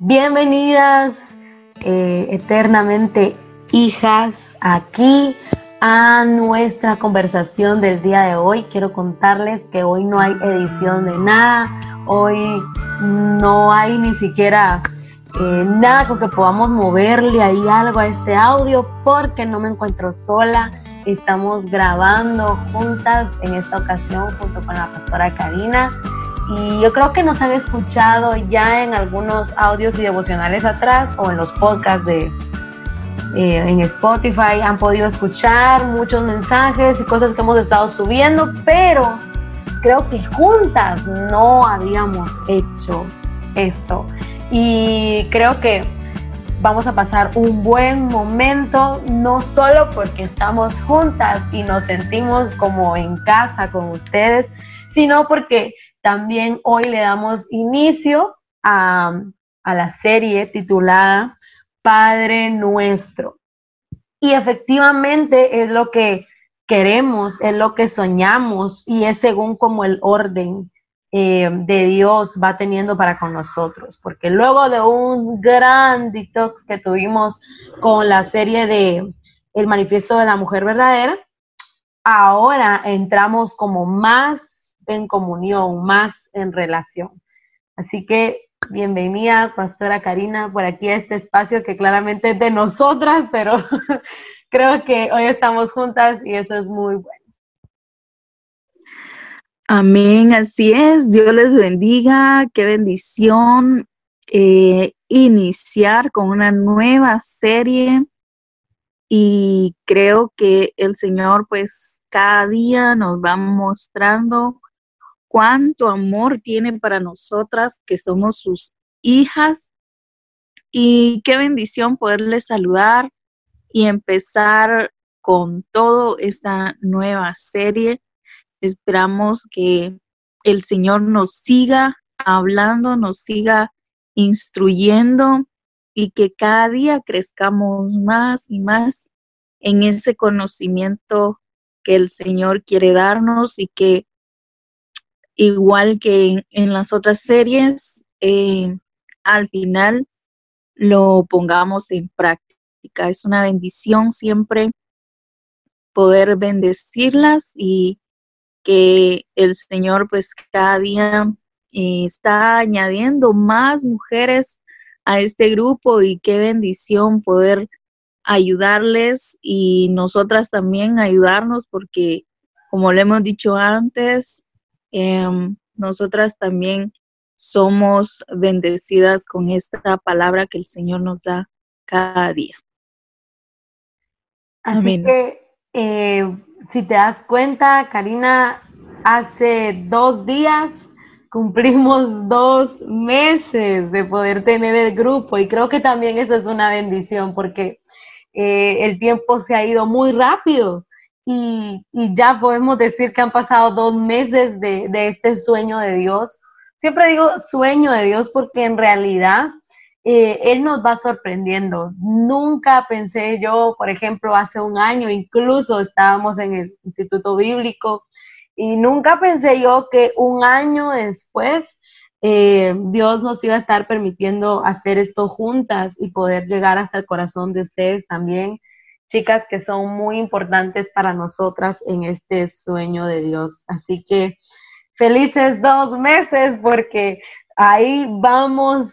Bienvenidas eh, eternamente hijas aquí a nuestra conversación del día de hoy. Quiero contarles que hoy no hay edición de nada, hoy no hay ni siquiera eh, nada con que podamos moverle ahí algo a este audio porque no me encuentro sola. Estamos grabando juntas en esta ocasión junto con la pastora Karina y yo creo que nos han escuchado ya en algunos audios y devocionales atrás o en los podcasts de eh, en Spotify. Han podido escuchar muchos mensajes y cosas que hemos estado subiendo, pero creo que juntas no habíamos hecho esto. Y creo que vamos a pasar un buen momento, no solo porque estamos juntas y nos sentimos como en casa con ustedes, sino porque también hoy le damos inicio a, la serie titulada Padre Nuestro. Y efectivamente es lo que queremos, es lo que soñamos y es según como el orden eh, de Dios va teniendo para con nosotros. Porque luego de un gran detox que tuvimos con la serie de El Manifiesto de la Mujer Verdadera, ahora entramos como más en comunión, más en relación. Así que bienvenida, Pastora Karina, por aquí a este espacio que claramente es de nosotras, pero creo que hoy estamos juntas y eso es muy bueno. Amén, así es. Dios les bendiga. Qué bendición eh, iniciar con una nueva serie. Y creo que el Señor, pues, cada día nos va mostrando cuánto amor tiene para nosotras que somos sus hijas. Y qué bendición poderles saludar y empezar con todo esta nueva serie. Esperamos que el Señor nos siga hablando, nos siga instruyendo y que cada día crezcamos más y más en ese conocimiento que el Señor quiere darnos y que igual que en, las otras series, eh, al final lo pongamos en práctica. Es una bendición siempre poder bendecirlas y que el Señor pues cada día eh, está añadiendo más mujeres a este grupo y qué bendición poder ayudarles y nosotras también ayudarnos porque como le hemos dicho antes, Em, nosotras también somos bendecidas con esta palabra que el Señor nos da cada día. Así que, eh, si te das cuenta, Karina, hace dos días cumplimos dos meses de poder tener el grupo y creo que también eso es una bendición porque eh, el tiempo se ha ido muy rápido y, ya podemos decir que han pasado dos meses de, este sueño de Dios. Siempre digo sueño de Dios porque en realidad eh, Él nos va sorprendiendo. Nunca pensé yo, por ejemplo, hace un año, incluso estábamos en el Instituto Bíblico, y nunca pensé yo que un año después eh, Dios nos iba a estar permitiendo hacer esto juntas y poder llegar hasta el corazón de ustedes también chicas que son muy importantes para nosotras en este sueño de Dios. Así que felices dos meses porque ahí vamos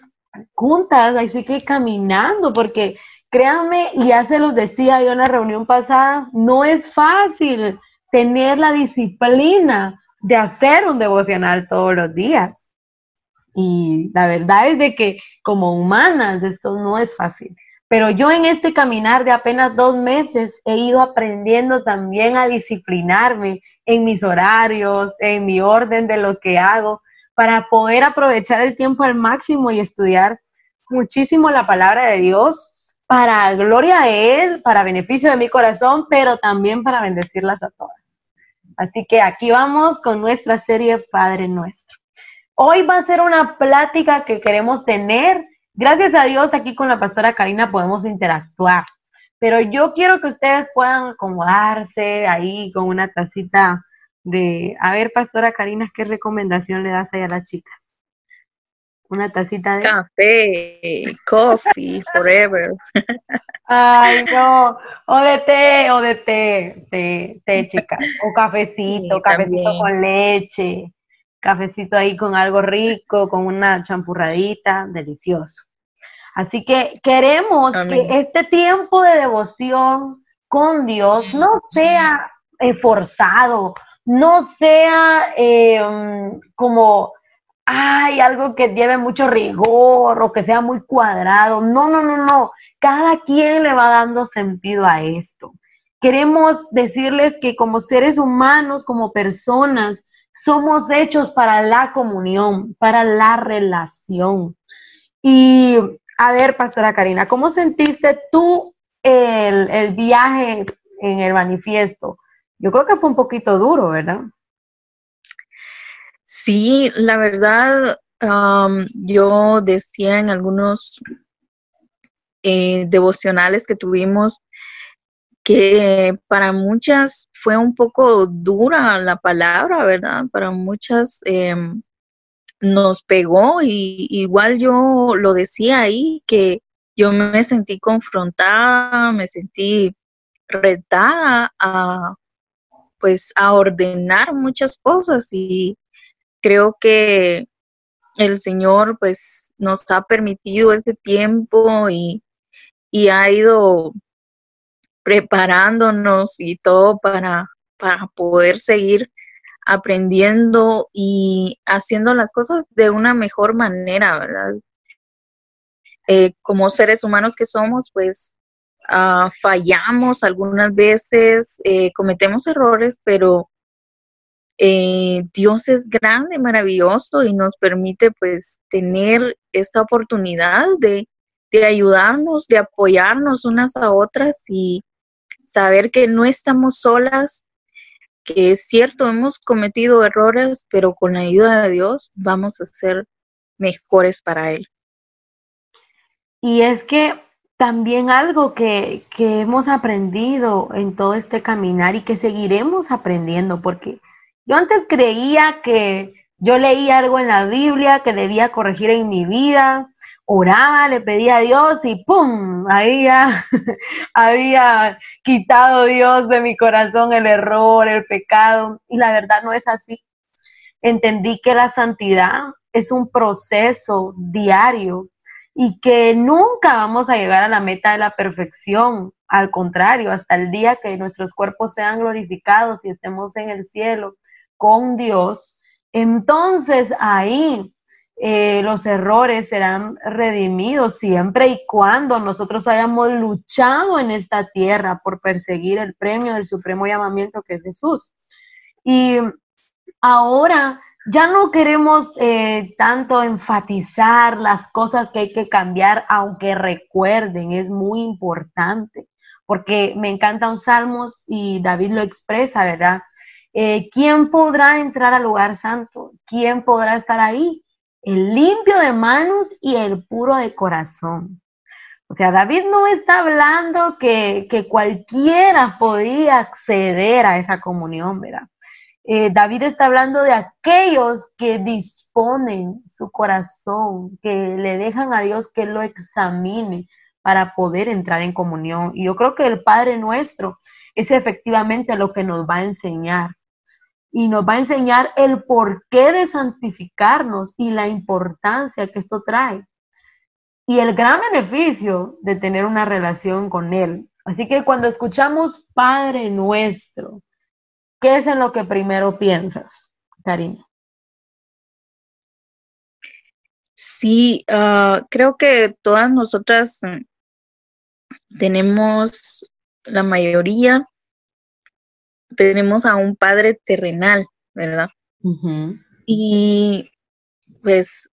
juntas, así que caminando, porque créanme, y ya se los decía yo en la reunión pasada, no es fácil tener la disciplina de hacer un devocional todos los días. Y la verdad es de que como humanas esto no es fácil. Pero yo en este caminar de apenas dos meses he ido aprendiendo también a disciplinarme en mis horarios, en mi orden de lo que hago, para poder aprovechar el tiempo al máximo y estudiar muchísimo la palabra de Dios para gloria de Él, para beneficio de mi corazón, pero también para bendecirlas a todas. Así que aquí vamos con nuestra serie Padre Nuestro. Hoy va a ser una plática que queremos tener Gracias a Dios aquí con la pastora Karina podemos interactuar, pero yo quiero que ustedes puedan acomodarse ahí con una tacita de, a ver, pastora Karina, ¿qué recomendación le das ahí a las chicas? una tacita de café, coffee, forever. Ay, no, o de té, o de té, sí, té, chica, o cafecito, cafecito con leche, cafecito ahí con algo rico, con una champurradita, delicioso. Así que queremos que este tiempo de devoción con Dios no sea forzado, no sea em, como, ay, algo que lleve mucho rigor o que sea muy cuadrado. No, no, no, no. Cada quien le va dando sentido a esto. Queremos decirles que como seres humanos, como personas, somos hechos para la comunión, para la relación. Y a ver, Pastora Karina, ¿cómo sentiste tú el, viaje en el manifiesto? Yo creo que fue un poquito duro, ¿verdad? Sí, la verdad, yo decía en algunos eh, devocionales que tuvimos que para muchas fue un poco dura la palabra, ¿verdad? Para muchas em, nos pegó y igual yo lo decía ahí que yo me sentí confrontada, me sentí retada a pues a ordenar muchas cosas y creo que el Señor pues nos ha permitido ese tiempo y, y ha ido preparándonos y todo para, para poder seguir aprendiendo y haciendo las cosas de una mejor manera, ¿verdad? Eh, como seres humanos que somos, pues ah, fallamos algunas veces, eh, cometemos errores, pero eh, Dios es grande, maravilloso y nos permite pues tener esta oportunidad de, de ayudarnos, de apoyarnos unas a otras y saber que no estamos solas, que es cierto, hemos cometido errores, pero con la ayuda de Dios vamos a ser mejores para Él. Y es que también algo que, que hemos aprendido en todo este caminar y que seguiremos aprendiendo, porque yo antes creía que yo leía algo en la Biblia que debía corregir en mi vida, oraba, le pedía a Dios y ¡pum! Ya había quitado Dios de mi corazón el error, el pecado. Y la verdad no es así. Entendí que la santidad es un proceso diario y que nunca vamos a llegar a la meta de la perfección. Al contrario, hasta el día que nuestros cuerpos sean glorificados y estemos en el cielo con Dios, entonces ahí eh, los errores serán redimidos siempre y cuando nosotros hayamos luchado en esta tierra por perseguir el premio del supremo llamamiento que es Jesús. Y ahora ya no queremos eh, tanto enfatizar las cosas que hay que cambiar, aunque recuerden, es muy importante, porque me encanta un salmos y David lo expresa, ¿verdad? Eh, ¿Quién podrá entrar al lugar santo? ¿Quién podrá estar ahí? El limpio de manos y el puro de corazón. O sea, David no está hablando que, cualquiera podía acceder a esa comunión, ¿verdad? Eh, David está hablando de aquellos que disponen su corazón, que le dejan a Dios que lo examine para poder entrar en comunión. Y yo creo que el Padre nuestro es efectivamente lo que nos va a enseñar y nos va a enseñar el porqué de santificarnos y la importancia que esto trae y el gran beneficio de tener una relación con Él. Así que cuando escuchamos Padre nuestro, ¿qué es en lo que primero piensas, Karina? Sí, ah, creo que todas nosotras mm, tenemos la mayoría tenemos a un padre terrenal, ¿verdad? Y pues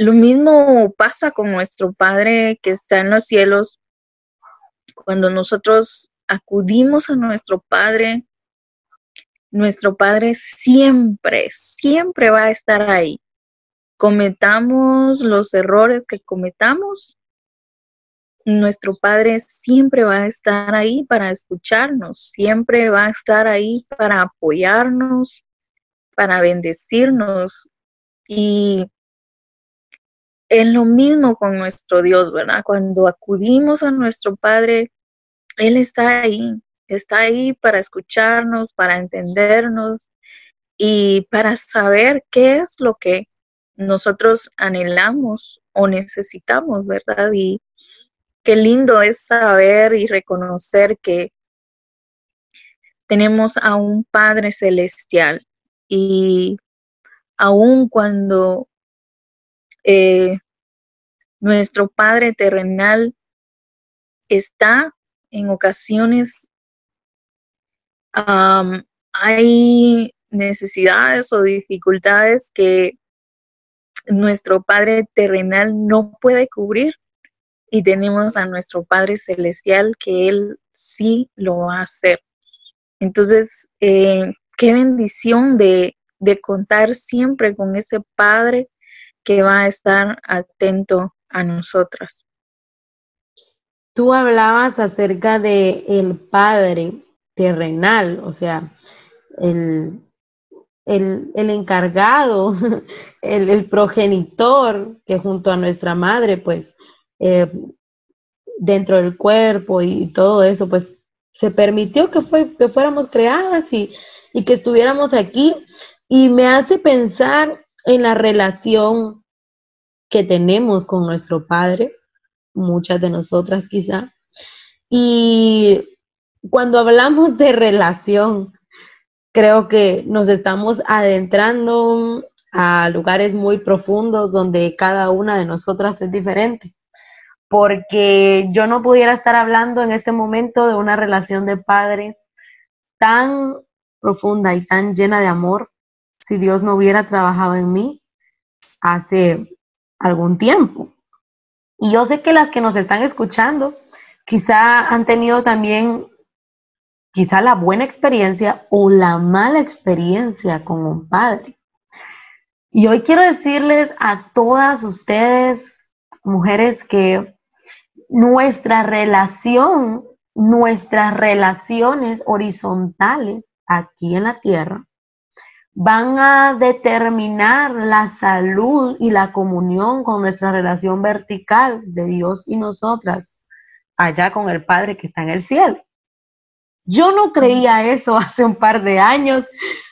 lo mismo pasa con nuestro Padre que está en los cielos. Cuando nosotros acudimos a nuestro Padre, nuestro Padre siempre, siempre va a estar ahí. Cometamos los errores que cometamos, nuestro Padre siempre va a estar ahí para escucharnos, siempre va a estar ahí para apoyarnos, para bendecirnos. Y es lo mismo con nuestro Dios, ¿verdad? Cuando acudimos a nuestro Padre, Él está ahí, está ahí para escucharnos, para entendernos y para saber qué es lo que nosotros anhelamos o necesitamos, ¿verdad? Y qué lindo es saber y reconocer que tenemos a un Padre celestial. Y aun cuando eh, nuestro Padre terrenal está en ocasiones, hay necesidades o dificultades que nuestro Padre terrenal no puede cubrir y tenemos a nuestro Padre celestial que Él sí lo va a hacer. Entonces, eh, qué bendición de, de contar siempre con ese Padre que va a estar atento a nosotras. Tú hablabas acerca de el Padre terrenal, o sea, el, el, encargado, el, progenitor que junto a nuestra madre, pues, eh, dentro del cuerpo y todo eso, pues, se permitió que, fue, que fuéramos creadas y, y que estuviéramos aquí. Y me hace pensar en la relación que tenemos con nuestro Padre, muchas de nosotras quizá. Y cuando hablamos de relación, creo que nos estamos adentrando a lugares muy profundos donde cada una de nosotras es diferente. Porque yo no pudiera estar hablando en este momento de una relación de padre tan profunda y tan llena de amor si Dios no hubiera trabajado en mí hace algún tiempo. Y yo sé que las que nos están escuchando quizá han tenido también quizá la buena experiencia o la mala experiencia con un padre. Y hoy quiero decirles a todas ustedes, mujeres, que nuestra relación, nuestras relaciones horizontales aquí en la tierra, van a determinar la salud y la comunión con nuestra relación vertical de Dios y nosotras, allá con el Padre que está en el cielo. Yo no creía eso hace un par de años.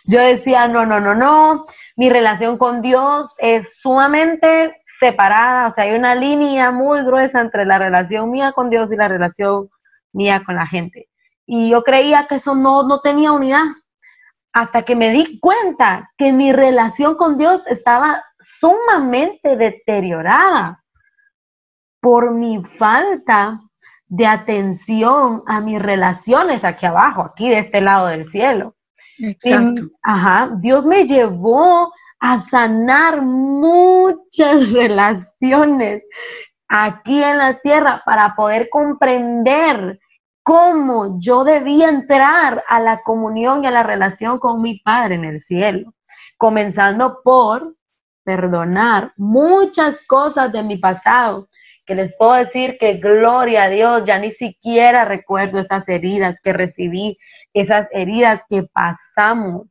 Yo decía, no, no, no, no, mi relación con Dios es sumamente separada, o sea, hay una línea muy gruesa entre la relación mía con Dios y la relación mía con la gente. Y yo creía que eso no, no tenía unidad, hasta que me di cuenta que mi relación con Dios estaba sumamente deteriorada por mi falta de atención a mis relaciones aquí abajo, aquí de este lado del cielo. Exacto. ajá, Dios me llevó a sanar muchas relaciones aquí en la tierra para poder comprender cómo yo debía entrar a la comunión y a la relación con mi Padre en el cielo, comenzando por perdonar muchas cosas de mi pasado, que les puedo decir que gloria a Dios, ya ni siquiera recuerdo esas heridas que recibí, esas heridas que pasamos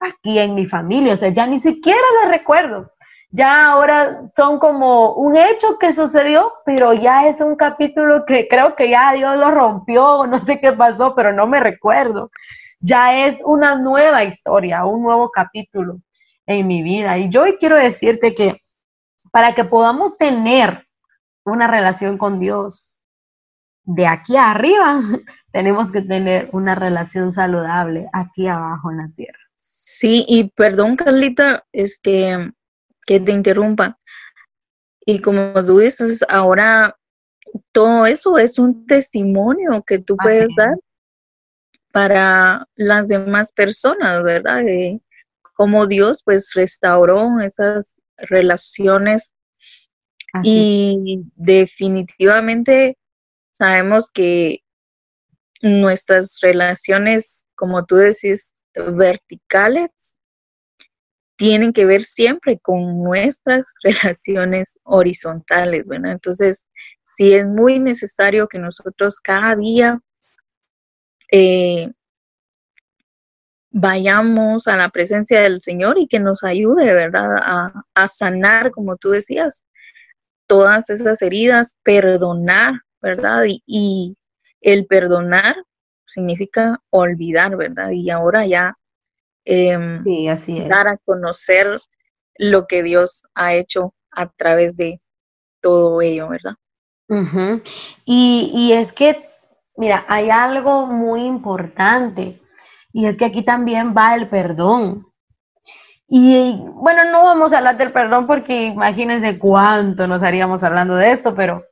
aquí en mi familia, o sea, ya ni siquiera las recuerdo ya ahora son como un hecho que sucedió, pero ya es un capítulo que creo que ya Dios lo rompió, no sé qué pasó, pero no me recuerdo. Ya es una nueva historia, un nuevo capítulo en mi vida. Y yo hoy quiero decirte que para que podamos tener una relación con Dios de aquí arriba, tenemos que tener una relación saludable aquí abajo en la tierra. Sí, y perdón, Carlita, este, que te interrumpa. Y como tú dices, ahora todo eso es un testimonio que tú puedes dar para las demás personas, ¿verdad? De cómo Dios pues restauró esas relaciones y definitivamente sabemos que nuestras relaciones, como tú decís, verticales, tienen que ver siempre con nuestras relaciones horizontales, bueno, entonces sí es muy necesario que nosotros cada día eh, vayamos a la presencia del Señor y que nos ayude, ¿verdad?, a, a, sanar, como tú decías, todas esas heridas, perdonar, ¿verdad? Y, el perdonar significa olvidar, ¿verdad? Y ahora ya em, dar a conocer lo que Dios ha hecho a través de todo ello, ¿verdad? y, y es que, mira, hay algo muy importante y es que aquí también va el perdón. Y bueno, no vamos a hablar del perdón porque imagínense cuánto nos haríamos hablando de esto, pero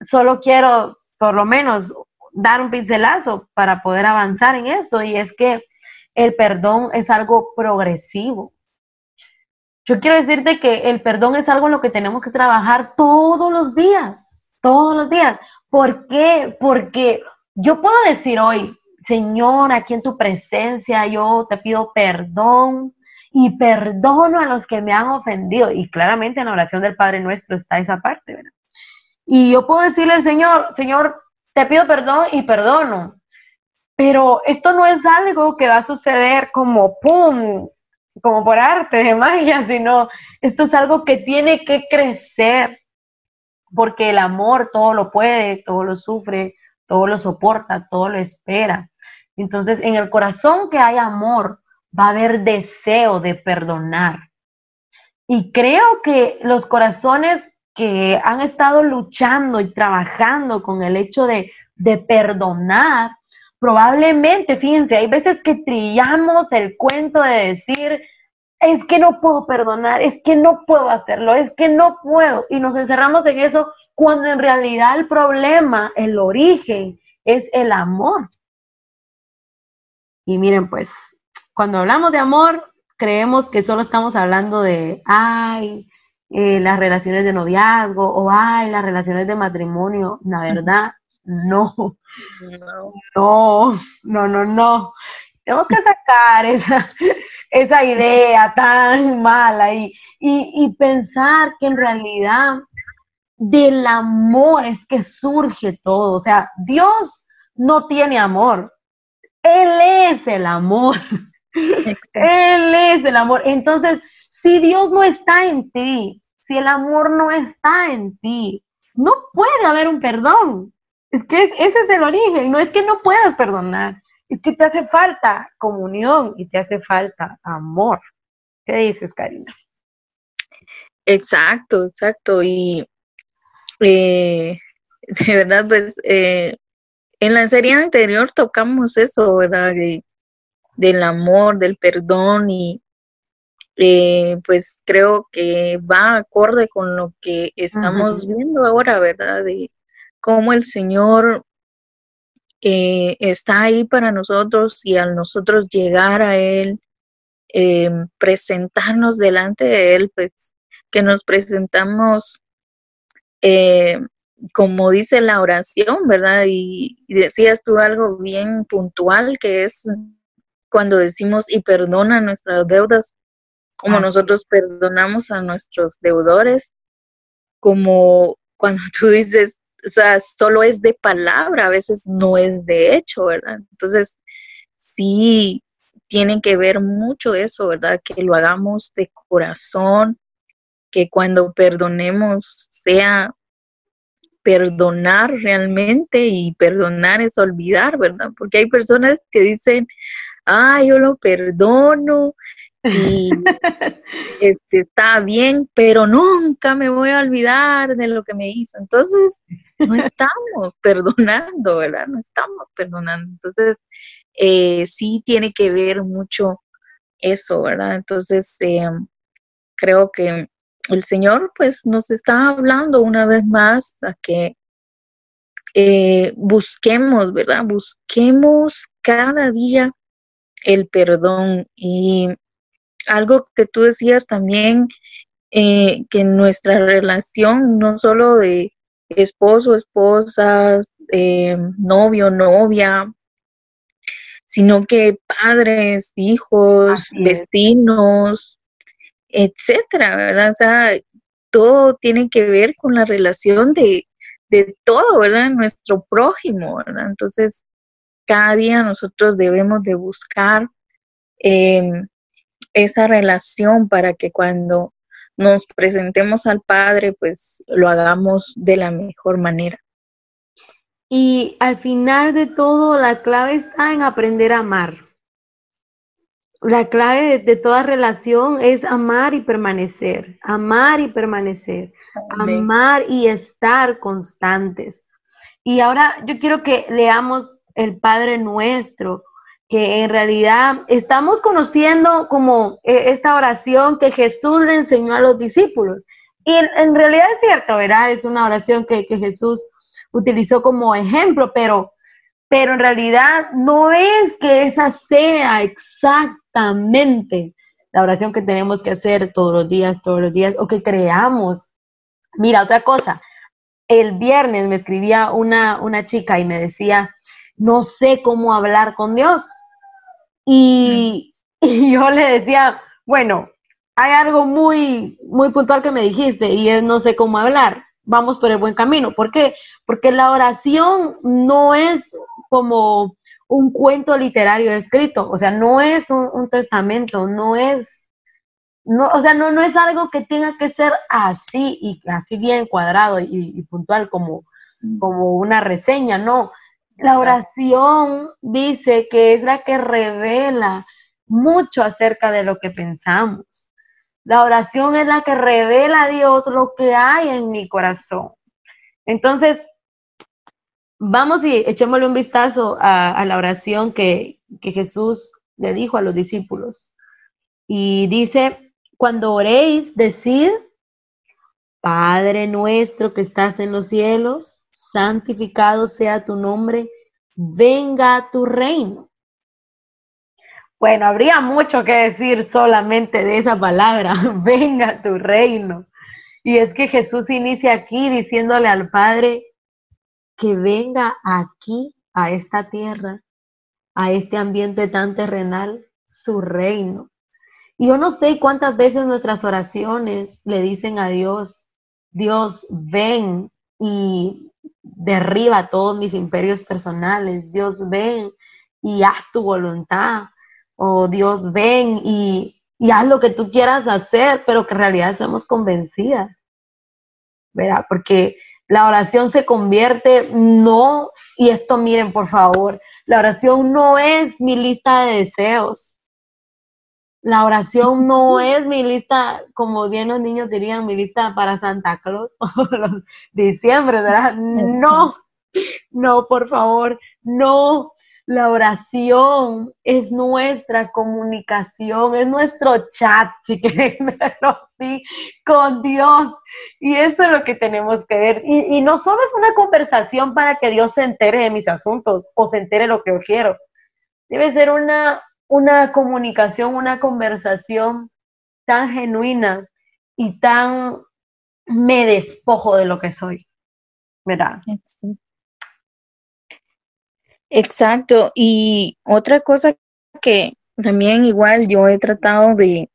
solo quiero por lo menos dar un pincelazo para poder avanzar en esto y es que el perdón es algo progresivo. Yo quiero decirte que el perdón es algo en lo que tenemos que trabajar todos los días, todos los días. ¿Por qué? Porque yo puedo decir hoy, Señor, aquí en tu presencia yo te pido perdón y perdono a los que me han ofendido. Y claramente en la oración del Padre Nuestro está esa parte, ¿verdad? Y yo puedo decirle al Señor, Señor, te pido perdón y perdono. Pero esto no es algo que va a suceder como ¡pum! como por arte de magia, sino esto es algo que tiene que crecer, porque el amor todo lo puede, todo lo sufre, todo lo soporta, todo lo espera. Entonces, en el corazón que hay amor, va a haber deseo de perdonar. Y creo que los corazones que han estado luchando y trabajando con el hecho de, de perdonar, probablemente, fíjense, hay veces que trillamos el cuento de decir, es que no puedo perdonar, es que no puedo hacerlo, es que no puedo. Y nos encerramos en eso cuando en realidad el problema, el origen, es el amor. Y miren, pues cuando hablamos de amor, creemos que solo estamos hablando de, ay, eh, las relaciones de noviazgo o, ay, las relaciones de matrimonio. La verdad, no. No, no, no, no. Tenemos que sacar esa, esa idea tan mala y, y pensar que en realidad del amor es que surge todo. O sea, Dios no tiene amor. Él es el amor. Él es el amor. Entonces, si Dios no está en ti, si el amor no está en ti, no puede haber un perdón. Es que ese es el origen, no es que no puedas perdonar, es que te hace falta comunión y te hace falta amor. ¿Qué dices, Karina? Exacto, exacto. Y eh, de verdad, pues eh, en la serie anterior tocamos eso, ¿verdad? del amor, del perdón y eh, pues creo que va acorde con lo que estamos viendo ahora, ¿verdad? De cómo el Señor eh, está ahí para nosotros y al nosotros llegar a Él, eh, presentarnos delante de Él, pues que nos presentamos como dice la oración, ¿verdad? y decías tú algo bien puntual que es cuando decimos y perdona nuestras deudas, como nosotros perdonamos a nuestros deudores, como cuando tú dices, o sea, solo es de palabra, a veces no es de hecho, ¿verdad? Entonces, sí, tiene que ver mucho eso, ¿verdad? Que lo hagamos de corazón, que cuando perdonemos sea perdonar realmente y perdonar es olvidar, ¿verdad? Porque hay personas que dicen, ah, yo lo perdono y este, está bien, pero nunca me voy a olvidar de lo que me hizo. Entonces, no estamos perdonando, ¿verdad? No estamos perdonando. Entonces, eh, sí tiene que ver mucho eso, ¿verdad? Entonces, eh, creo que el Señor pues nos está hablando una vez más a que eh, busquemos, ¿verdad? Busquemos cada día el perdón. Y algo que tú decías también, eh, que nuestra relación, no solo de esposo, esposa, eh, novio, novia, sino que padres, hijos, vecinos, etcétera, ¿verdad? O sea, todo tiene que ver con la relación de, de todo, ¿verdad? Nuestro prójimo, ¿verdad? Entonces, cada día nosotros debemos de buscar em, esa relación para que cuando nos presentemos al Padre, pues lo hagamos de la mejor manera. Y al final de todo, la clave está en aprender a amar. La clave de, toda relación es amar y permanecer, amar y permanecer, amar y estar constantes. Y ahora yo quiero que leamos el Padre Nuestro, que en realidad estamos conociendo como eh, esta oración que Jesús le enseñó a los discípulos. Y en, realidad es cierto, ¿verdad? Es una oración que, que Jesús utilizó como ejemplo, pero, pero en realidad no es que esa sea exactamente la oración que tenemos que hacer todos los días, todos los días, o que creamos. Mira, otra cosa, el viernes me escribía una, una chica y me decía, no sé cómo hablar con Dios. Y, y, yo le decía, bueno, hay algo muy, muy puntual que me dijiste y es no sé cómo hablar. Vamos por el buen camino. ¿Por qué? Porque la oración no es como un cuento literario escrito, o sea, no es un, testamento, no es, no, o sea, no, no es algo que tenga que ser así y así bien cuadrado y, y puntual como, como una reseña, no, la oración dice que es la que revela mucho acerca de lo que pensamos. La oración es la que revela a Dios lo que hay en mi corazón. Entonces, vamos y echémosle un vistazo a, la oración que, que Jesús le dijo a los discípulos. Y dice, cuando oréis, decid, Padre nuestro que estás en los cielos, santificado sea tu nombre, venga tu reino. Bueno, habría mucho que decir solamente de esa palabra, venga tu reino. Y es que Jesús inicia aquí diciéndole al Padre que venga aquí, a esta tierra, a este ambiente tan terrenal, su reino. Y yo no sé cuántas veces nuestras oraciones le dicen a Dios, Dios, ven y derriba todos mis imperios personales. Dios ven y haz tu voluntad. O Dios ven y, y haz lo que tú quieras hacer, pero que en realidad estamos convencidas. ¿Verdad? Porque la oración se convierte no, y esto miren por favor, la oración no es mi lista de deseos. La oración no es mi lista, como bien los niños dirían, mi lista para Santa Claus o los diciembre, ¿verdad? No, no, por favor, no. La oración es nuestra comunicación, es nuestro chat, si quieren con Dios. Y eso es lo que tenemos que ver. Y no solo es una conversación para que Dios se entere de mis asuntos o se entere lo que yo quiero. Debe ser una una comunicación, una conversación tan genuina y tan me despojo de lo que soy. ¿Verdad? Exacto. Y otra cosa que también igual yo he tratado de,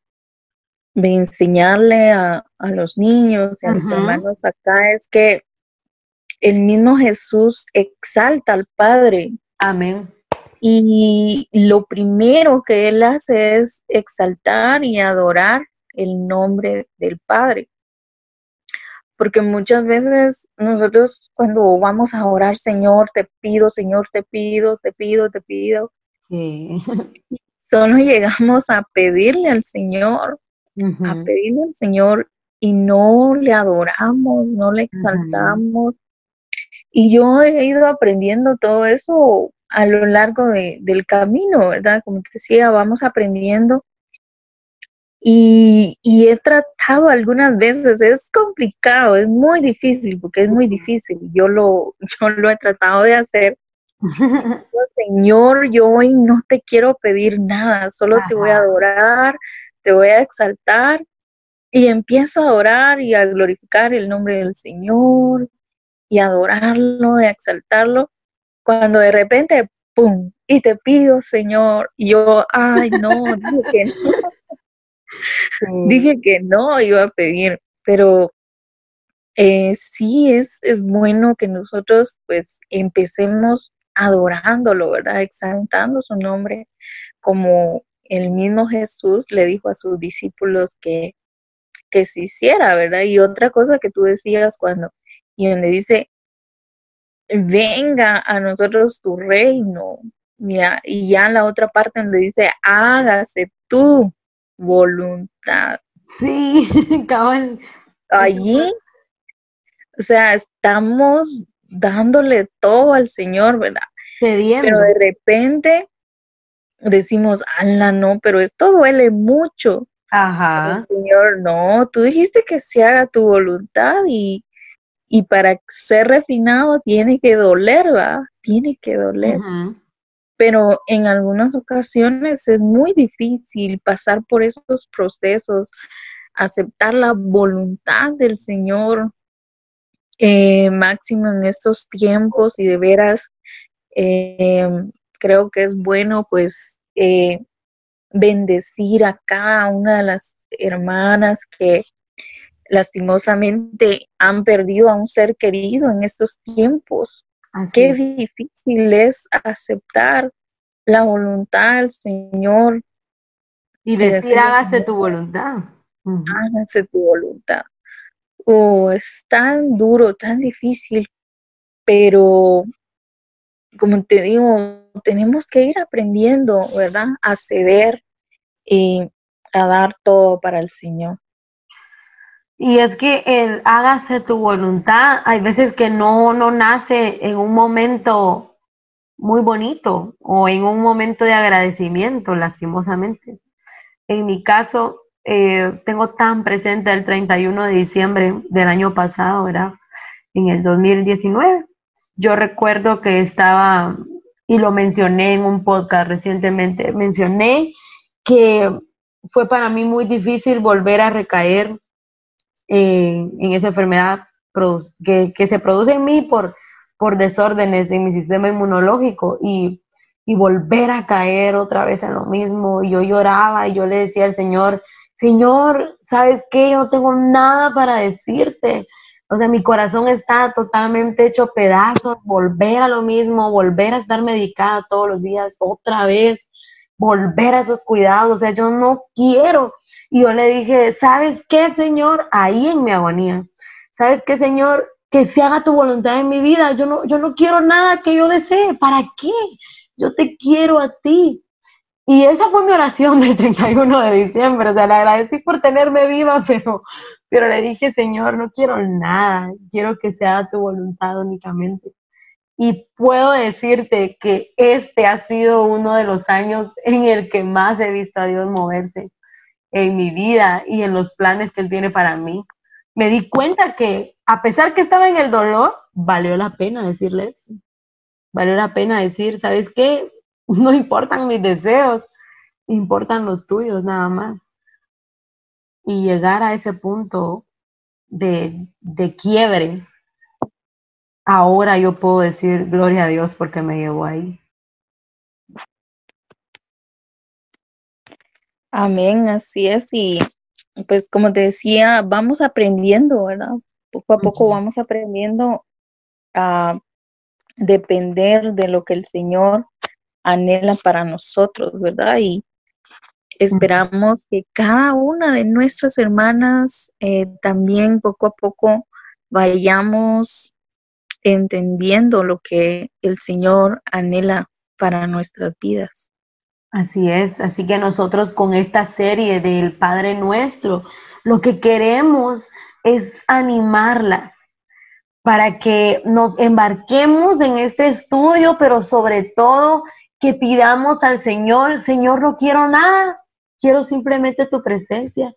de enseñarle a, los niños y a los hermanos acá es que el mismo Jesús exalta al Padre. Amén. Y lo primero que él hace es exaltar y adorar el nombre del Padre. Porque muchas veces nosotros cuando vamos a orar, Señor, te pido, Señor, te pido, te pido, te pido, solo llegamos a pedirle al Señor, a pedirle al Señor y no le adoramos, no le exaltamos. Y yo he ido aprendiendo todo eso a lo largo del camino, ¿verdad? Como te decía, vamos aprendiendo. Y, he tratado algunas veces, es complicado, es muy difícil, porque es muy difícil. Yo lo, yo lo he tratado de hacer. Señor, yo hoy no te quiero pedir nada, solo te voy a adorar, te voy a exaltar. Y empiezo a orar y a glorificar el nombre del Señor y adorarlo, y a exaltarlo cuando de repente, ¡pum! Y te pido, Señor, y yo, ay, no, dije que no. Dije que no iba a pedir, pero eh, sí es, es bueno que nosotros pues empecemos adorándolo, ¿verdad? Exaltando su nombre, como el mismo Jesús le dijo a sus discípulos que que se hiciera, ¿verdad? Y otra cosa que tú decías cuando, y donde dice, venga a nosotros tu reino, y ya la otra parte donde dice, hágase tu voluntad. Sí, cabal. Allí, o sea, estamos dándole todo al Señor, ¿verdad? Pero de repente decimos, ala, no, pero esto duele mucho. Ajá. Señor, no, tú dijiste que se haga tu voluntad y, y para ser refinado tiene que doler, ¿va? Tiene que doler. Pero en algunas ocasiones es muy difícil pasar por esos procesos, aceptar la voluntad del Señor, eh, máximo en estos tiempos y de veras eh, creo que es bueno pues eh, bendecir a cada una de las hermanas que lastimosamente han perdido a un ser querido en estos tiempos. Qué difícil es aceptar la voluntad del Señor. Y decir, hágase tu voluntad. Hágase tu voluntad. Oh, es tan duro, tan difícil, pero como te digo, tenemos que ir aprendiendo, ¿verdad? A ceder y a dar todo para el Señor. Y es que el hágase tu voluntad, hay veces que no, no nace en un momento muy bonito o en un momento de agradecimiento, lastimosamente. En mi caso, eh, tengo tan presente el 31 de diciembre del año pasado, ¿verdad? En el 2019. Yo recuerdo que estaba, y lo mencioné en un podcast recientemente, mencioné que fue para mí muy difícil volver a recaer eh, en esa enfermedad que, que, se produce en mí por, por desórdenes de mi sistema inmunológico y, y volver a caer otra vez en lo mismo. Y yo lloraba y yo le decía al Señor, Señor, ¿sabes qué? Yo no tengo nada para decirte. O sea, mi corazón está totalmente hecho pedazos, volver a lo mismo, volver a estar medicada todos los días, otra vez, volver a esos cuidados. O sea, yo no quiero. Y yo le dije, ¿sabes qué, Señor? Ahí en mi agonía. ¿Sabes qué, Señor? Que se haga tu voluntad en mi vida. Yo no, yo no quiero nada que yo desee. ¿Para qué? Yo te quiero a ti. Y esa fue mi oración del 31 de diciembre. O sea, le agradecí por tenerme viva, pero pero le dije, Señor, no quiero nada, quiero que sea tu voluntad únicamente. Y puedo decirte que este ha sido uno de los años en el que más he visto a Dios moverse en mi vida y en los planes que Él tiene para mí. Me di cuenta que a pesar que estaba en el dolor, valió la pena decirle eso. Valió la pena decir, ¿sabes qué? No importan mis deseos, importan los tuyos nada más y llegar a ese punto de, de quiebre, ahora yo puedo decir gloria a Dios porque me llevó ahí. Amén, así es. Y pues como te decía, vamos aprendiendo, ¿verdad? Poco a poco vamos aprendiendo a depender de lo que el Señor anhela para nosotros, ¿verdad? Y Esperamos que cada una de nuestras hermanas eh, también poco a poco vayamos entendiendo lo que el Señor anhela para nuestras vidas. Así es, así que nosotros con esta serie del Padre Nuestro, lo que queremos es animarlas para que nos embarquemos en este estudio, pero sobre todo que pidamos al Señor, Señor, no quiero nada, quiero simplemente tu presencia,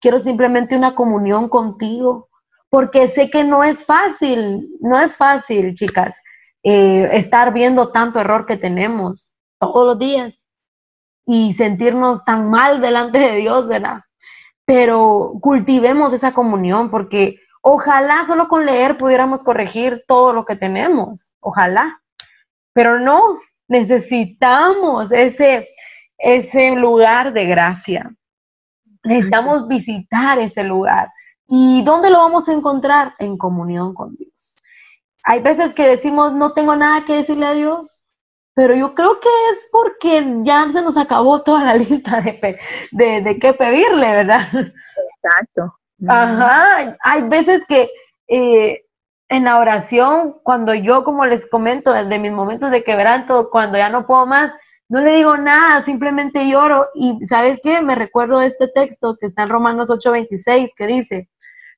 quiero simplemente una comunión contigo, porque sé que no es fácil, no es fácil, chicas, eh, estar viendo tanto error que tenemos todos los días y sentirnos tan mal delante de Dios, ¿verdad? Pero cultivemos esa comunión porque ojalá solo con leer pudiéramos corregir todo lo que tenemos, ojalá, pero no, necesitamos ese ese lugar de gracia. Necesitamos visitar ese lugar. ¿Y dónde lo vamos a encontrar? En comunión con Dios. Hay veces que decimos, no tengo nada que decirle a Dios, pero yo creo que es porque ya se nos acabó toda la lista de, de, qué pedirle, ¿verdad? Exacto. Ajá, hay veces que eh, en la oración, cuando yo, como les comento, desde mis momentos de quebranto, cuando ya no puedo más, no le digo nada, simplemente lloro. Y ¿sabes qué? Me recuerdo de este texto que está en Romanos 8:26, que dice,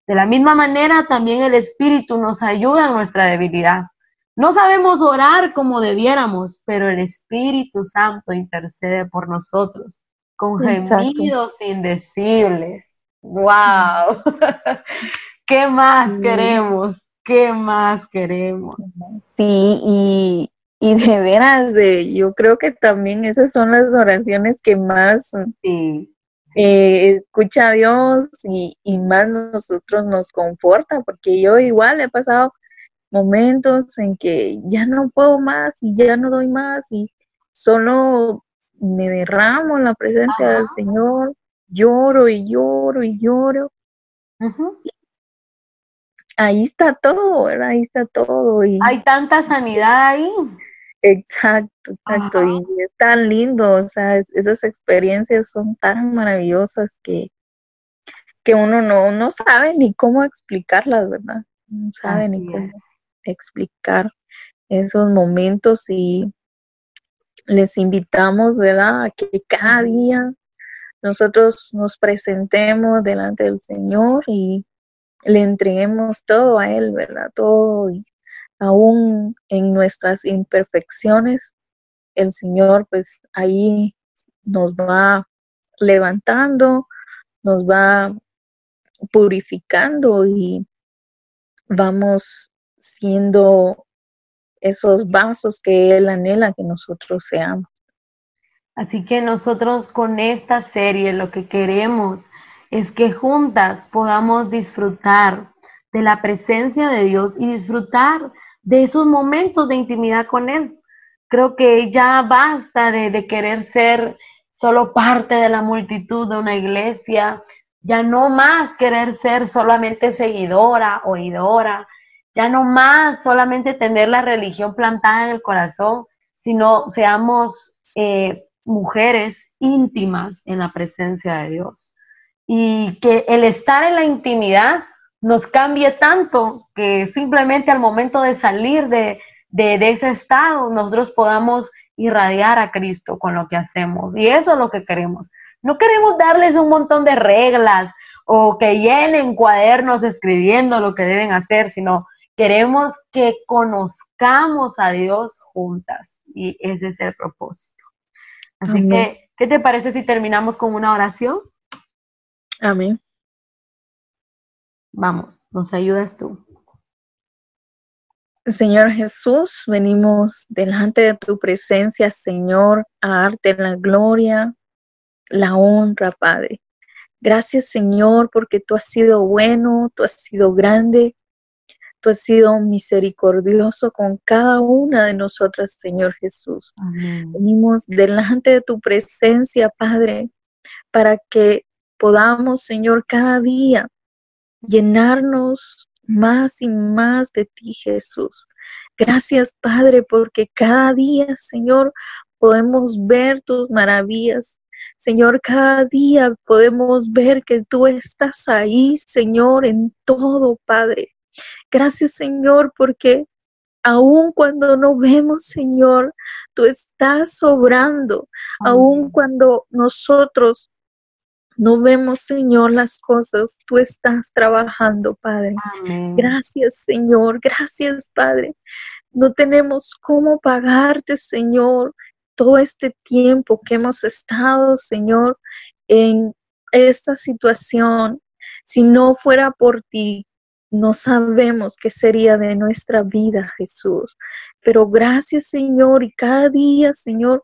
de la misma manera también el Espíritu nos ayuda en nuestra debilidad. No sabemos orar como debiéramos, pero el Espíritu Santo intercede por nosotros con gemidos indecibles. ¡Wow! ¿Qué más queremos? ¿Qué más queremos? Sí, y, y de veras, de, yo creo que también esas son las oraciones que más sí, eh, escucha a Dios y, y más nosotros nos conforta, porque yo igual he pasado momentos en que ya no puedo más y ya no doy más y solo me derramo en la presencia del Señor, lloro y lloro y lloro ahí está todo, ¿verdad? Ahí está todo. Y... Hay tanta sanidad ahí. Exacto, exacto. Y es tan lindo, o sea, esas experiencias son tan maravillosas que, que uno no, no sabe ni cómo explicarlas, ¿verdad? No sabe ni cómo explicar esos momentos y les invitamos, ¿verdad? A que cada día nosotros nos presentemos delante del Señor y le entreguemos todo a Él, ¿verdad? Todo, y aún en nuestras imperfecciones, el Señor pues ahí nos va levantando, nos va purificando y vamos siendo esos vasos que Él anhela que nosotros seamos. Así que nosotros con esta serie lo que queremos es que juntas podamos disfrutar de la presencia de Dios y disfrutar de esos momentos de intimidad con Él. Creo que ya basta de, querer ser solo parte de la multitud de una iglesia, ya no más querer ser solamente seguidora, oidora, ya no más solamente tener la religión plantada en el corazón, sino seamos eh, mujeres íntimas en la presencia de Dios y que el estar en la intimidad nos cambie tanto que simplemente al momento de salir de, ese estado nosotros podamos irradiar a Cristo con lo que hacemos. Y eso es lo que queremos. No queremos darles un montón de reglas o que llenen cuadernos escribiendo lo que deben hacer, sino queremos que conozcamos a Dios juntas. Y ese es el propósito. Así que, ¿qué te parece si terminamos con una oración? Amén. Vamos, nos ayudas tú. Señor Jesús, venimos delante de tu presencia, Señor, a darte la gloria, la honra, Padre. Gracias, Señor, porque tú has sido bueno, tú has sido grande, tú has sido misericordioso con cada una de nosotras, Señor Jesús. Venimos delante de tu presencia, Padre, para que podamos, Señor, cada día llenarnos más y más de ti, Jesús. Gracias, Padre, porque cada día, Señor, podemos ver tus maravillas. Señor, cada día podemos ver que tú estás ahí, Señor, en todo, Padre. Gracias, Señor, porque aun cuando no vemos, Señor, tú estás obrando. Aun cuando nosotros no vemos, Señor, las cosas. Tú estás trabajando, Padre. Gracias, Señor. Gracias, Padre. No tenemos cómo pagarte, Señor, todo este tiempo que hemos estado, Señor, en esta situación. Si no fuera por ti, no sabemos qué sería de nuestra vida, Jesús. Pero gracias, Señor, y cada día, Señor,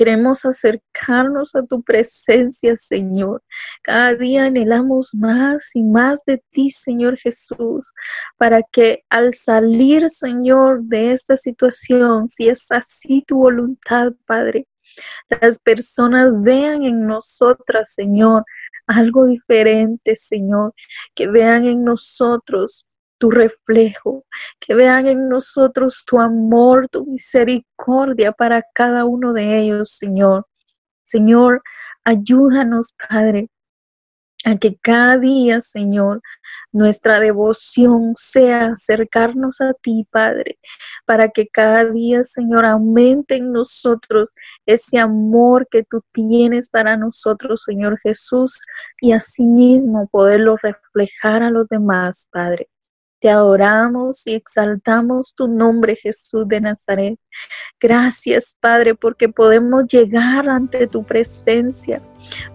Queremos acercarnos a tu presencia, Señor. Cada día anhelamos más y más de ti, Señor Jesús, para que al salir, Señor, de esta situación, si es así tu voluntad, Padre, las personas vean en nosotras, Señor, algo diferente, Señor, que vean en nosotros tu reflejo, que vean en nosotros tu amor, tu misericordia para cada uno de ellos, Señor. Señor, ayúdanos, Padre, a que cada día, Señor, nuestra devoción sea acercarnos a ti, Padre, para que cada día, Señor, aumente en nosotros ese amor que tú tienes para nosotros, Señor Jesús, y asimismo poderlo reflejar a los demás, Padre. Te adoramos y exaltamos tu nombre, Jesús de Nazaret. Gracias, Padre, porque podemos llegar ante tu presencia.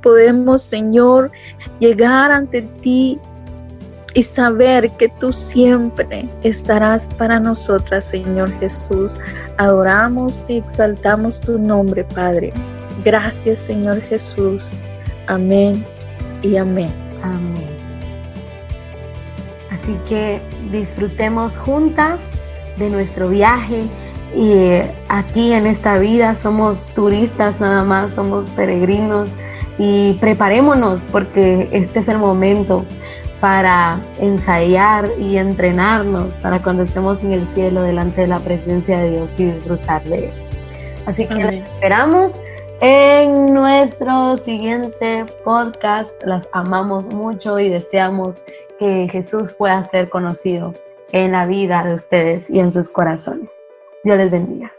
Podemos, Señor, llegar ante ti y saber que tú siempre estarás para nosotras, Señor Jesús. Adoramos y exaltamos tu nombre, Padre. Gracias, Señor Jesús. Amén y amén. Amén. Así que disfrutemos juntas de nuestro viaje. Y aquí en esta vida somos turistas nada más, somos peregrinos. Y preparémonos porque este es el momento para ensayar y entrenarnos para cuando estemos en el cielo delante de la presencia de Dios y disfrutar de Él. Así que esperamos en nuestro siguiente podcast. Las amamos mucho y deseamos que Jesús pueda ser conocido en la vida de ustedes y en sus corazones. Dios les bendiga.